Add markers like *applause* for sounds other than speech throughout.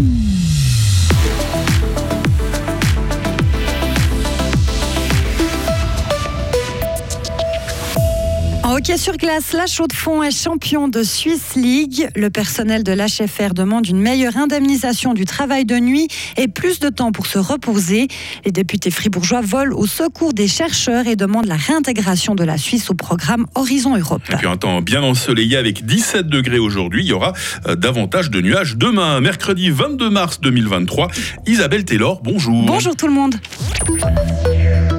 Mm-hmm. Hockey sur glace, la Chaux-de-Fonds est champion de Swiss League. Le personnel de l'HFR demande une meilleure indemnisation du travail de nuit et plus de temps pour se reposer. Les députés fribourgeois volent au secours des chercheurs et demandent la réintégration de la Suisse au programme Horizon Europe. Et puis un temps bien ensoleillé avec 17 degrés aujourd'hui. Il y aura euh, davantage de nuages demain, mercredi 22 mars 2023. Isabelle Taylor, bonjour. Bonjour tout le monde.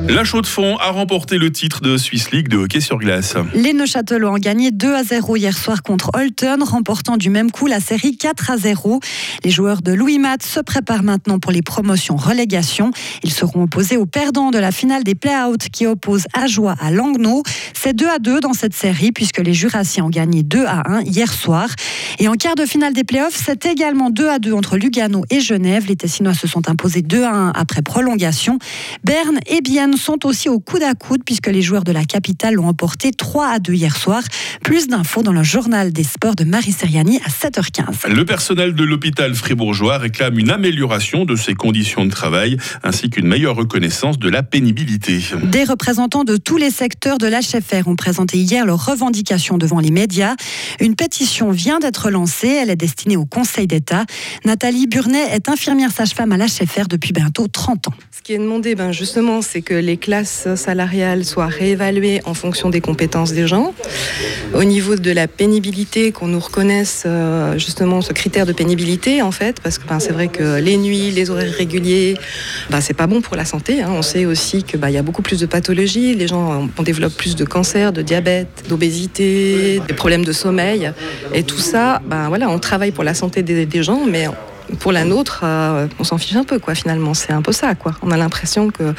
La Chaux-de-Fonds a remporté le titre de Swiss League de hockey sur glace. Les Neuchâtelois ont gagné 2 à 0 hier soir contre Holton, remportant du même coup la série 4 à 0. Les joueurs de Louis Matt se préparent maintenant pour les promotions relégation. Ils seront opposés aux perdants de la finale des play-outs qui oppose Ajoie à Langnau. C'est 2 à 2 dans cette série puisque les Jurassiens ont gagné 2 à 1 hier soir. Et en quart de finale des playoffs, c'est également 2 à 2 entre Lugano et Genève. Les Tessinois se sont imposés 2 à 1 après prolongation. Berne et Bienne sont aussi au coude à coude puisque les joueurs de la capitale l'ont emporté 3 à 2 hier soir. Plus d'infos dans le journal des sports de Marie Seriani à 7h15. Le personnel de l'hôpital fribourgeois réclame une amélioration de ses conditions de travail ainsi qu'une meilleure reconnaissance de la pénibilité. Des représentants de tous les secteurs de l'HFR ont présenté hier leurs revendications devant les médias. Une pétition vient d'être lancée. Elle est destinée au Conseil d'État. Nathalie Burnet est infirmière sage-femme à l'HFR depuis bientôt 30 ans. Ce qui est demandé, ben justement, c'est que les classes salariales soient réévaluées en fonction des compétences des gens. Au niveau de la pénibilité, qu'on nous reconnaisse euh, justement ce critère de pénibilité, en fait, parce que ben, c'est vrai que les nuits, les horaires réguliers, ben, c'est pas bon pour la santé. Hein. On sait aussi qu'il ben, y a beaucoup plus de pathologies. Les gens, on développe plus de cancer, de diabète, d'obésité, des problèmes de sommeil. Et tout ça, ben, voilà, on travaille pour la santé des, des gens, mais pour la nôtre, euh, on s'en fiche un peu, quoi, finalement. C'est un peu ça, quoi. On a l'impression que,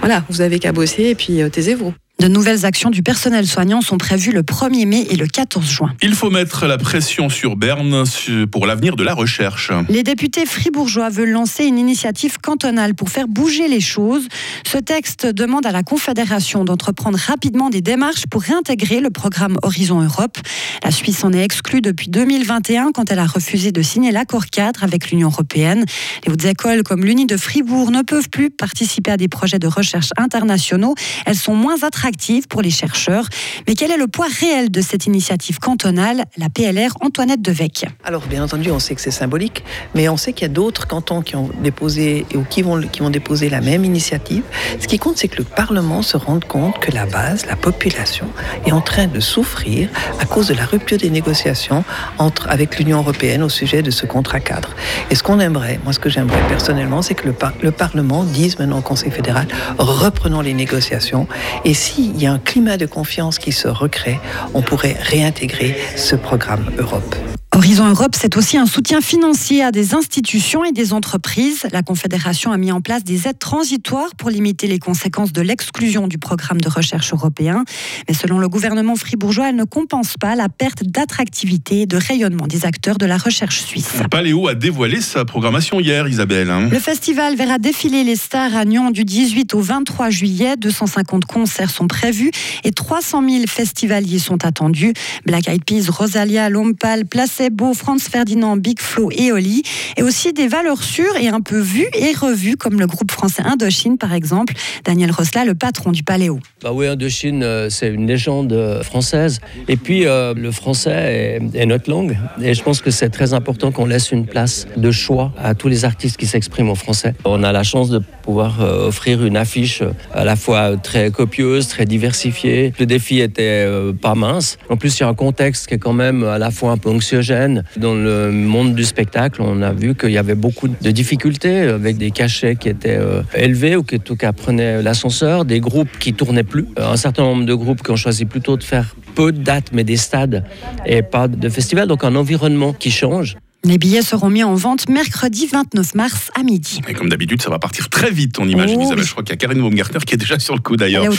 voilà, vous avez qu'à bosser et puis euh, taisez-vous. De nouvelles actions du personnel soignant sont prévues le 1er mai et le 14 juin. Il faut mettre la pression sur Berne pour l'avenir de la recherche. Les députés fribourgeois veulent lancer une initiative cantonale pour faire bouger les choses. Ce texte demande à la Confédération d'entreprendre rapidement des démarches pour réintégrer le programme Horizon Europe. La Suisse en est exclue depuis 2021 quand elle a refusé de signer l'accord cadre avec l'Union européenne. Les hautes écoles comme l'Uni de Fribourg ne peuvent plus participer à des projets de recherche internationaux. Elles sont moins attractives pour les chercheurs. Mais quel est le poids réel de cette initiative cantonale La PLR Antoinette Devec. Alors, bien entendu, on sait que c'est symbolique, mais on sait qu'il y a d'autres cantons qui ont déposé ou qui vont, qui vont déposer la même initiative. Ce qui compte, c'est que le Parlement se rende compte que la base, la population, est en train de souffrir à cause de la rupture des négociations entre, avec l'Union européenne au sujet de ce contrat cadre. Et ce qu'on aimerait, moi ce que j'aimerais personnellement, c'est que le, le Parlement dise maintenant au Conseil fédéral, reprenons les négociations. Et si s'il y a un climat de confiance qui se recrée, on pourrait réintégrer ce programme Europe. Horizon Europe, c'est aussi un soutien financier à des institutions et des entreprises. La Confédération a mis en place des aides transitoires pour limiter les conséquences de l'exclusion du programme de recherche européen. Mais selon le gouvernement fribourgeois, elle ne compense pas la perte d'attractivité et de rayonnement des acteurs de la recherche suisse. Paléo a dévoilé sa programmation hier, Isabelle. Hein. Le festival verra défiler les stars à Nyon du 18 au 23 juillet. 250 concerts sont prévus et 300 000 festivaliers sont attendus. Black Eyed Peas, Rosalia, Lompal, Placé Beau, Franz Ferdinand, Big Flo et Oli, et aussi des valeurs sûres et un peu vues et revues, comme le groupe français Indochine par exemple. Daniel Rosla, le patron du Paléo. Bah oui, Indochine, euh, c'est une légende euh, française. Et puis, euh, le français est, notre langue. Et je pense que c'est très important qu'on laisse une place de choix à tous les artistes qui s'expriment en français. On a la chance de pouvoir offrir une affiche à la fois très copieuse, très diversifiée. Le défi était pas mince. En plus, il y a un contexte qui est quand même à la fois un peu anxiogène dans le monde du spectacle, on a vu qu'il y avait beaucoup de difficultés avec des cachets qui étaient euh, élevés ou qui en tout cas prenaient l'ascenseur, des groupes qui tournaient plus, euh, un certain nombre de groupes qui ont choisi plutôt de faire peu de dates mais des stades et pas de festivals, donc un environnement qui change. Les billets seront mis en vente mercredi 29 mars à midi. Et comme d'habitude, ça va partir très vite, on imagine. Oh, Je crois qu'il y a Karine Baumgartner qui est déjà sur le coup d'ailleurs.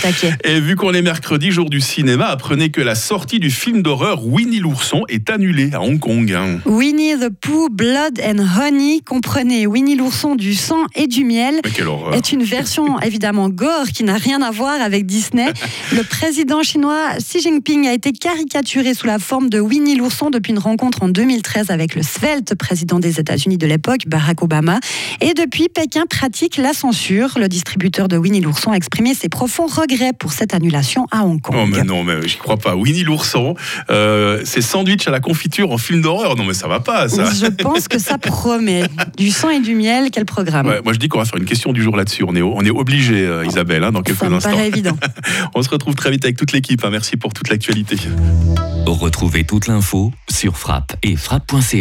Et vu qu'on est mercredi, jour du cinéma, apprenez que la sortie du film d'horreur Winnie l'ourson est annulée à Hong Kong. Hein. Winnie the Pooh, Blood and Honey, comprenez Winnie l'ourson du sang et du miel, est une version *laughs* évidemment gore qui n'a rien à voir avec Disney. le président chinois Xi Jinping a été caricaturé sous la forme de Winnie l'ourson depuis une rencontre en 2013 avec le Svel Roosevelt, président des États-Unis de l'époque, Barack Obama. Et depuis, Pékin pratique la censure. Le distributeur de Winnie l'ourson a exprimé ses profonds regrets pour cette annulation à Hong Kong. Oh mais non, mais j'y crois pas. Winnie l'ourson, euh, c'est sandwich à la confiture en film d'horreur. Non mais ça va pas, ça. Je *laughs* pense que ça promet. Du sang et du miel, quel programme. moi je dis qu'on va faire une question du jour là-dessus. On est, on est obligé, euh, Isabelle, hein, dans quelques ça instants. paraît évident. *laughs* on se retrouve très vite avec toute l'équipe. Hein. Merci pour toute l'actualité. Retrouvez toute l'info sur frappe et frappe.ca.